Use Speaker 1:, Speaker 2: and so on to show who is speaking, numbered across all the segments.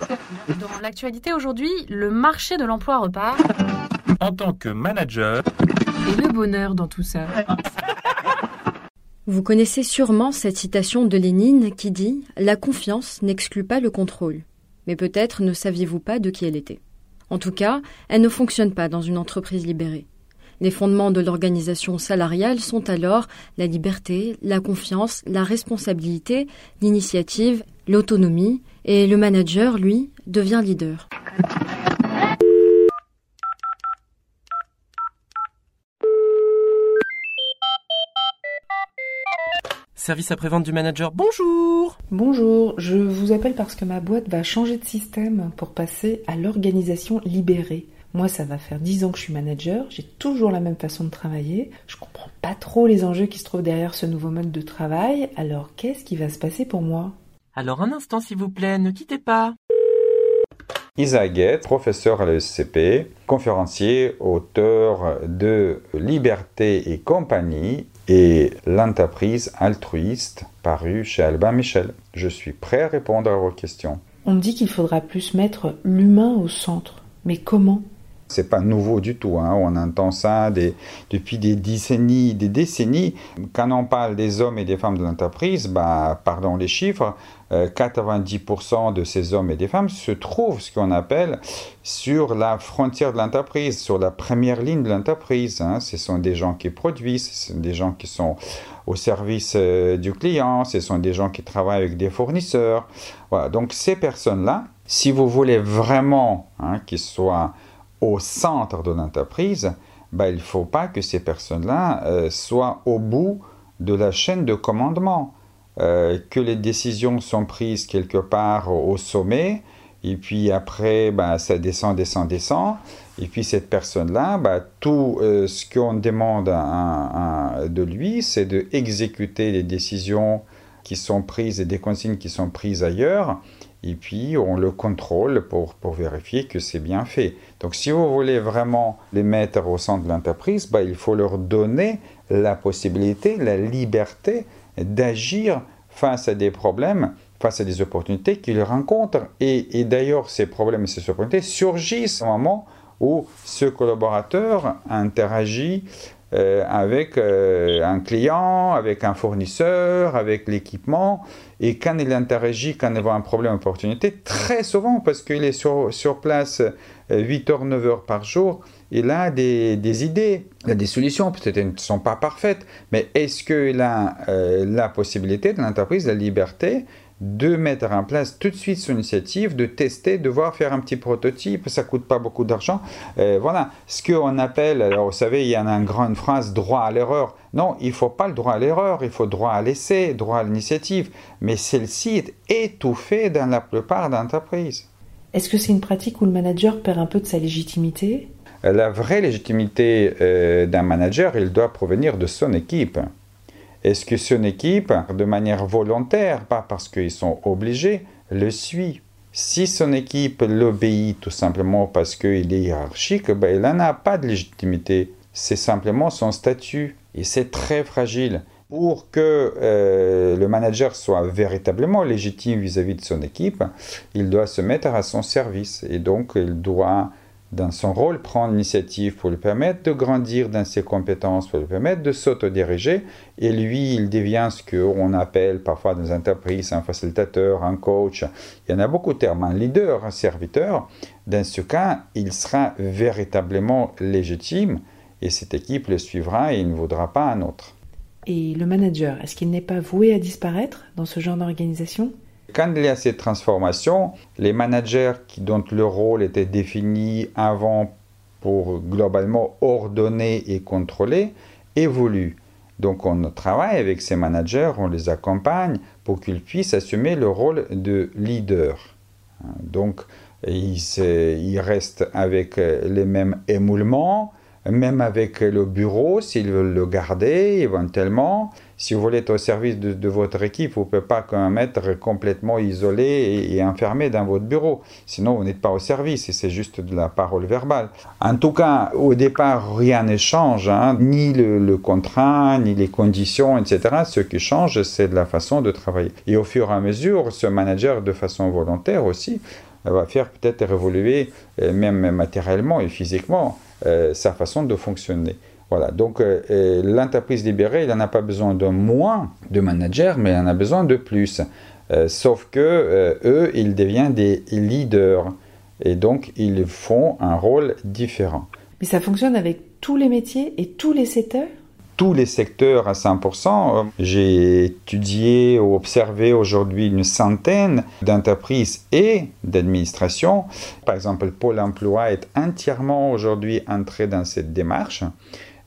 Speaker 1: Dans l'actualité aujourd'hui, le marché de l'emploi repart.
Speaker 2: En tant que manager,
Speaker 1: Et le bonheur dans tout ça.
Speaker 3: Vous connaissez sûrement cette citation de Lénine qui dit ⁇ La confiance n'exclut pas le contrôle ⁇ Mais peut-être ne saviez-vous pas de qui elle était. En tout cas, elle ne fonctionne pas dans une entreprise libérée. Les fondements de l'organisation salariale sont alors la liberté, la confiance, la responsabilité, l'initiative, l'autonomie, et le manager, lui, devient leader.
Speaker 4: Service après-vente du manager, bonjour
Speaker 5: Bonjour, je vous appelle parce que ma boîte va changer de système pour passer à l'organisation libérée. Moi, ça va faire 10 ans que je suis manager, j'ai toujours la même façon de travailler, je comprends pas trop les enjeux qui se trouvent derrière ce nouveau mode de travail, alors qu'est-ce qui va se passer pour moi?
Speaker 4: Alors un instant s'il vous plaît, ne quittez pas.
Speaker 6: Isaac Guette, professeur à l'ESCP, conférencier, auteur de Liberté et compagnie et l'entreprise altruiste paru chez Albin Michel. Je suis prêt à répondre à vos questions.
Speaker 5: On me dit qu'il faudra plus mettre l'humain au centre. Mais comment?
Speaker 6: C'est pas nouveau du tout, hein. on entend ça depuis des décennies, des décennies. Quand on parle des hommes et des femmes de l'entreprise, bah, pardon les chiffres, euh, 90% de ces hommes et des femmes se trouvent ce qu'on appelle sur la frontière de l'entreprise, sur la première ligne de l'entreprise. hein. Ce sont des gens qui produisent, ce sont des gens qui sont au service euh, du client, ce sont des gens qui travaillent avec des fournisseurs. Voilà, donc ces personnes-là, si vous voulez vraiment hein, qu'ils soient au centre de l'entreprise, ben, il ne faut pas que ces personnes-là euh, soient au bout de la chaîne de commandement, euh, que les décisions sont prises quelque part au sommet, et puis après, ben, ça descend, descend, descend, et puis cette personne-là, ben, tout euh, ce qu'on demande de lui, c'est d'exécuter les décisions qui sont prises et des consignes qui sont prises ailleurs, et puis on le contrôle pour vérifier que c'est bien fait. Donc si vous voulez vraiment les mettre au centre de l'entreprise, bah, il faut leur donner la possibilité, la liberté d'agir face à des problèmes, face à des opportunités qu'ils rencontrent. Et, d'ailleurs, ces problèmes et ces opportunités surgissent au moment où ce collaborateur interagit euh, avec euh, un client, avec un fournisseur, avec l'équipement. Et quand il interagit, quand il voit un problème, opportunité, très souvent, parce qu'il est sur place 8 heures, 9 heures par jour, il a des, des idées, il a des solutions, peut-être elles ne sont pas parfaites, mais est-ce qu'il a euh, la possibilité de l'entreprise, la liberté de mettre en place tout de suite son initiative, de tester, de voir faire un petit prototype, ça coûte pas beaucoup d'argent. Euh, voilà, ce qu'on appelle, alors vous savez, il y en a une grande phrase, droit à l'erreur. Non, il faut pas le droit à l'erreur, il faut droit à l'essai, droit à l'initiative, mais celle-ci est étouffée dans la plupart d'entreprises.
Speaker 5: Est-ce que c'est une pratique où le manager perd un peu de sa légitimité?
Speaker 6: La vraie légitimité euh, d'un manager, il doit provenir de son équipe. Est-ce que son équipe, de manière volontaire, pas parce qu'ils sont obligés, le suit? Si son équipe l'obéit tout simplement parce qu'il est hiérarchique, ben, il n'en a pas de légitimité. C'est simplement son statut. Et c'est très fragile. Pour que euh, le manager soit véritablement légitime vis-à-vis de son équipe, il doit se mettre à son service. Et donc, il doit dans son rôle, prendre l'initiative pour lui permettre de grandir dans ses compétences, pour lui permettre de s'autodiriger. Et lui, il devient ce qu'on appelle parfois dans les entreprises un facilitateur, un coach. Il y en a beaucoup de termes, un leader, un serviteur. Dans ce cas, il sera véritablement légitime et cette équipe le suivra et il ne voudra pas un autre.
Speaker 5: Et le manager, est-ce qu'il n'est pas voué à disparaître dans ce genre d'organisation?
Speaker 6: Quand il y a cette transformation, les managers dont le rôle était défini avant pour globalement ordonner et contrôler évoluent. Donc on travaille avec ces managers, on les accompagne pour qu'ils puissent assumer le rôle de leader. Donc ils, restent avec les mêmes émoulements, même avec le bureau, s'ils veulent le garder éventuellement. Si vous voulez être au service de, votre équipe, vous ne pouvez pas quand même être complètement isolé et, enfermé dans votre bureau. Sinon, vous n'êtes pas au service et c'est juste de la parole verbale. En tout cas, au départ, rien ne change, hein, ni le, le, contrat, ni les conditions, etc. Ce qui change, c'est de la façon de travailler. Et au fur et à mesure, ce manager, de façon volontaire aussi, va faire peut-être évoluer, même matériellement et physiquement, sa façon de fonctionner. Voilà, donc l'entreprise libérée, il n'en a pas besoin de moins de managers, mais il en a besoin de plus. sauf que eux, ils deviennent des leaders et donc ils font un rôle différent.
Speaker 5: Mais ça fonctionne avec tous les métiers et tous les secteurs?
Speaker 6: Tous les secteurs à 100%. J'ai étudié ou observé aujourd'hui une centaine d'entreprises et d'administrations. Par exemple, Pôle emploi est entièrement aujourd'hui entré dans cette démarche.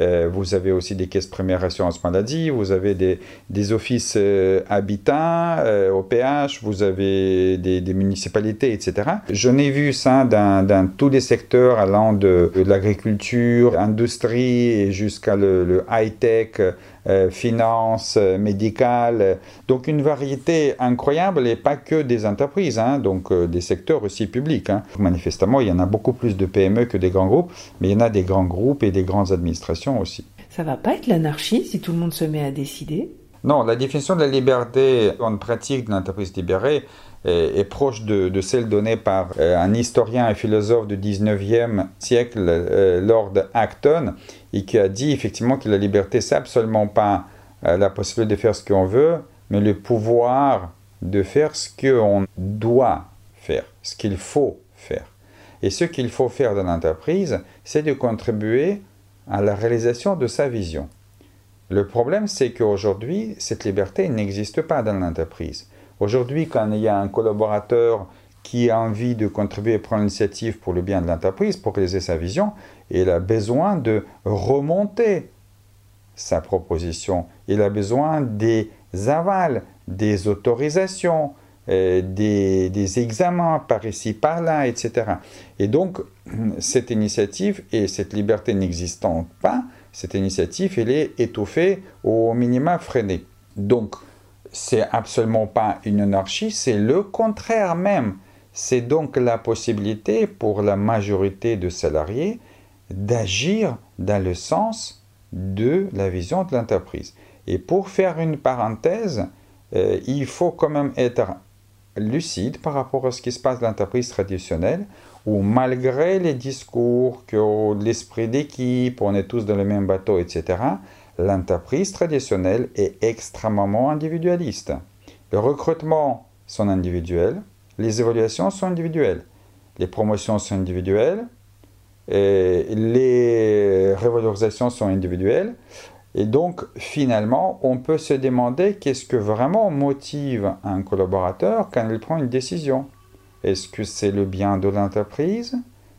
Speaker 6: Euh, vous avez aussi des caisses première assurance maladie, vous avez des, offices euh, habitants euh, au PH, vous avez des, municipalités, etc. Je n'ai vu ça dans, tous les secteurs allant de, l'agriculture, industrie jusqu'à le, le high-tech, euh, finances, euh, médicales. Donc une variété incroyable et pas que des entreprises, hein, donc euh, des secteurs aussi publics. Hein. Manifestement, il y en a beaucoup plus de PME que des grands groupes, mais il y en a des grands groupes et des grandes administrations aussi.
Speaker 5: Ça va pas être l'anarchie si tout le monde se met à décider?
Speaker 6: Non, la définition de la liberté en pratique de l'entreprise libérée est, proche de, celle donnée par un historien et philosophe du 19e siècle, Lord Acton, et qui a dit effectivement que la liberté, c'est absolument pas euh, la possibilité de faire ce qu'on veut, mais le pouvoir de faire ce qu'on doit faire, ce qu'il faut faire. Et ce qu'il faut faire dans l'entreprise, c'est de contribuer à la réalisation de sa vision. Le problème, c'est qu'aujourd'hui, cette liberté n'existe pas dans l'entreprise. Aujourd'hui, quand il y a un collaborateur qui a envie de contribuer et prendre l'initiative pour le bien de l'entreprise, pour réaliser sa vision, il a besoin de remonter sa proposition. Il a besoin des avals, des autorisations, euh, des, des, examens par ici, par là, etc. Et donc, cette initiative et cette liberté n'existant pas, cette initiative, elle est étouffée au minima freinée. Donc, c'est absolument pas une anarchie, c'est le contraire même. C'est donc la possibilité pour la majorité de salariés d'agir dans le sens de la vision de l'entreprise. Et pour faire une parenthèse, euh, il faut quand même être lucide par rapport à ce qui se passe dans l'entreprise traditionnelle, où malgré les discours, que l'esprit d'équipe, on est tous dans le même bateau, etc., l'entreprise traditionnelle est extrêmement individualiste. Le recrutement sont individuels, les évaluations sont individuelles, les promotions sont individuelles, les revalorisations sont individuelles. Et donc, finalement, on peut se demander qu'est-ce que vraiment motive un collaborateur quand il prend une décision. Est-ce que c'est le bien de l'entreprise?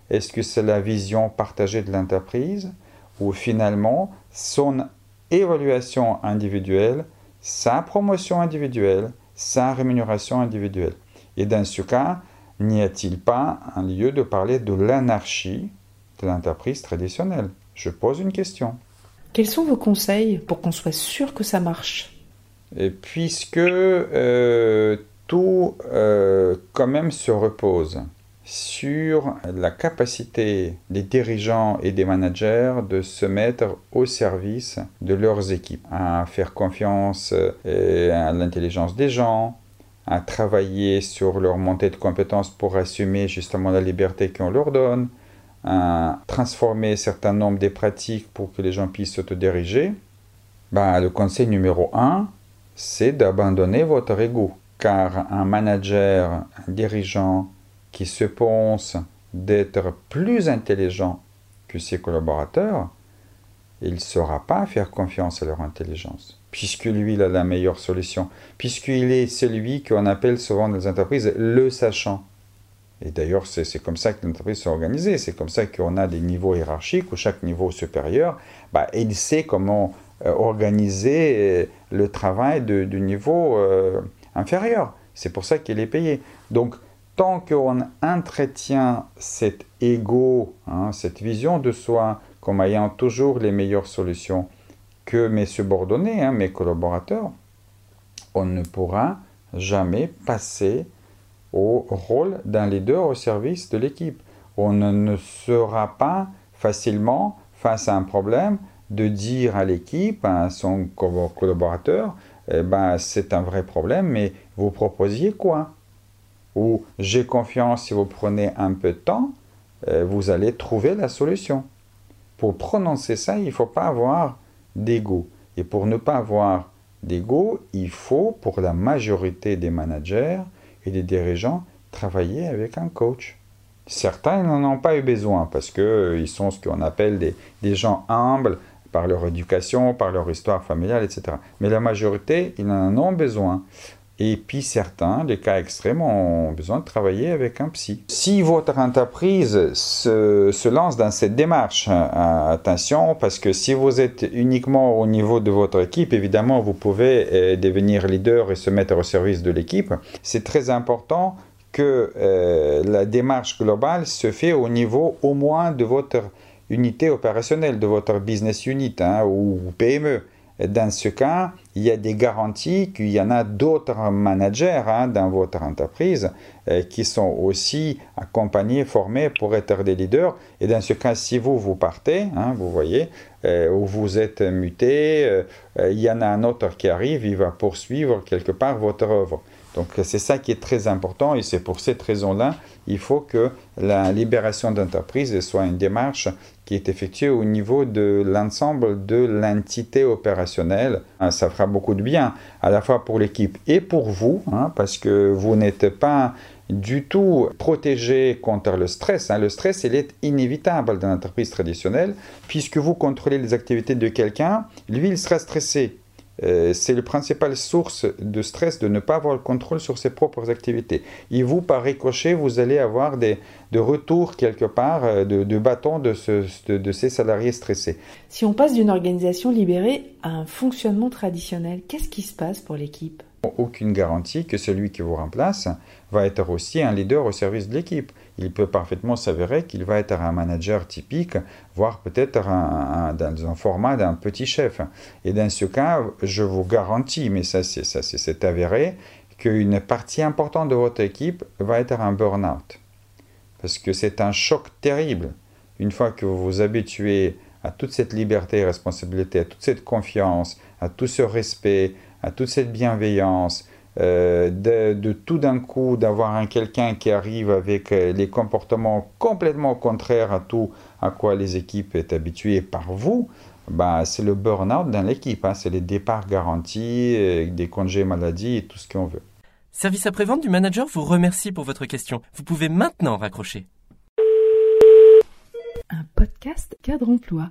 Speaker 6: Est-ce que c'est la vision partagée de l'entreprise? Ou finalement, son évaluation individuelle, sa promotion individuelle, sa rémunération individuelle? Et dans ce cas, n'y a-t-il pas un lieu de parler de l'anarchie de l'entreprise traditionnelle? Je pose une question.
Speaker 5: Quels sont vos conseils pour qu'on soit sûr que ça marche?
Speaker 6: Et Puisque euh, tout euh, quand même se repose sur la capacité des dirigeants et des managers de se mettre au service de leurs équipes, à faire confiance euh, à l'intelligence des gens, à travailler sur leur montée de compétences pour assumer justement la liberté qu'on leur donne, à transformer certain nombre de pratiques pour que les gens puissent s'autodiriger, bah, le conseil numéro un, c'est d'abandonner votre ego. Car un manager, un dirigeant qui se pense d'être plus intelligent que ses collaborateurs, il ne saura pas faire confiance à leur intelligence, puisque lui, il a la meilleure solution, puisqu'il est celui qu'on appelle souvent dans les entreprises le sachant. Et d'ailleurs, c'est comme ça que l'entreprise s'est organisée. C'est comme ça qu'on a des niveaux hiérarchiques où chaque niveau supérieur, bah, il sait comment euh, organiser euh, le travail du niveau euh, C'est pour ça qu'il est payé. Donc, tant qu'on entretient cet ego, hein, cette vision de soi comme ayant toujours les meilleures solutions que mes subordonnés, hein, mes collaborateurs, on ne pourra jamais passer au rôle d'un leader au service de l'équipe. On ne sera pas facilement face à un problème de dire à l'équipe, à son collaborateur, eh ben, c'est un vrai problème, mais vous proposiez quoi? Ou j'ai confiance si vous prenez un peu de temps, euh, vous allez trouver la solution. Pour prononcer ça, il ne faut pas avoir d'ego. Et pour ne pas avoir d'ego, il faut, pour la majorité des managers et des dirigeants, travailler avec un coach. Certains n'en ont pas eu besoin parce qu'ils euh, sont ce qu'on appelle des gens humbles par leur éducation, par leur histoire familiale, etc. Mais la majorité, ils en ont besoin. Et puis certains, les cas extrêmes, ont besoin de travailler avec un psy. Si votre entreprise se, lance dans cette démarche, euh, attention, parce que si vous êtes uniquement au niveau de votre équipe, évidemment, vous pouvez euh, devenir leader et se mettre au service de l'équipe. C'est très important que euh, la démarche globale se fait au niveau au moins de votre unité opérationnelle, de votre business unit hein, ou PME. Dans ce cas, il y a des garanties qu'il y en a d'autres managers hein, dans votre entreprise euh, qui sont aussi accompagnés, formés pour être des leaders. Et dans ce cas, si vous, vous partez, hein, vous voyez, euh, ou vous êtes muté, euh, il y en a un autre qui arrive, il va poursuivre quelque part votre œuvre. Donc c'est ça qui est très important et c'est pour cette raison-là, il faut que la libération d'entreprise soit une démarche qui est effectuée au niveau de l'ensemble de l'entité opérationnelle. Ah, ça fera beaucoup de bien à la fois pour l'équipe et pour vous, hein, parce que vous n'êtes pas du tout protégé contre le stress. Hein. Le stress, il est inévitable dans l'entreprise traditionnelle, puisque vous contrôlez les activités de quelqu'un, lui, il sera stressé. Euh, c'est la principale source de stress de ne pas avoir le contrôle sur ses propres activités. Et vous, par ricochet, vous allez avoir des, retours quelque part euh, de, de de, de, ces salariés stressés.
Speaker 5: Si on passe d'une organisation libérée à un fonctionnement traditionnel, qu'est-ce qui se passe pour l'équipe?
Speaker 6: Aucune garantie que celui qui vous remplace va être aussi un leader au service de l'équipe il peut parfaitement s'avérer qu'il va être un manager typique, voire peut-être dans un format d'un petit chef. Et dans ce cas, je vous garantis, mais ça c'est avéré, qu'une partie importante de votre équipe va être un burn-out. Parce que c'est un choc terrible. Une fois que vous vous habituez à toute cette liberté et responsabilité, à toute cette confiance, à tout ce respect, à toute cette bienveillance, euh, de, tout d'un coup d'avoir un quelqu'un qui arrive avec euh, les comportements complètement contraires à tout à quoi les équipes est habituées par vous, bah, c'est le burn-out dans l'équipe, hein. c'est les départs garantis, euh, des congés maladie et tout ce qu'on veut.
Speaker 4: Service après-vente du manager vous remercie pour votre question. Vous pouvez maintenant raccrocher.
Speaker 5: Un podcast cadre emploi.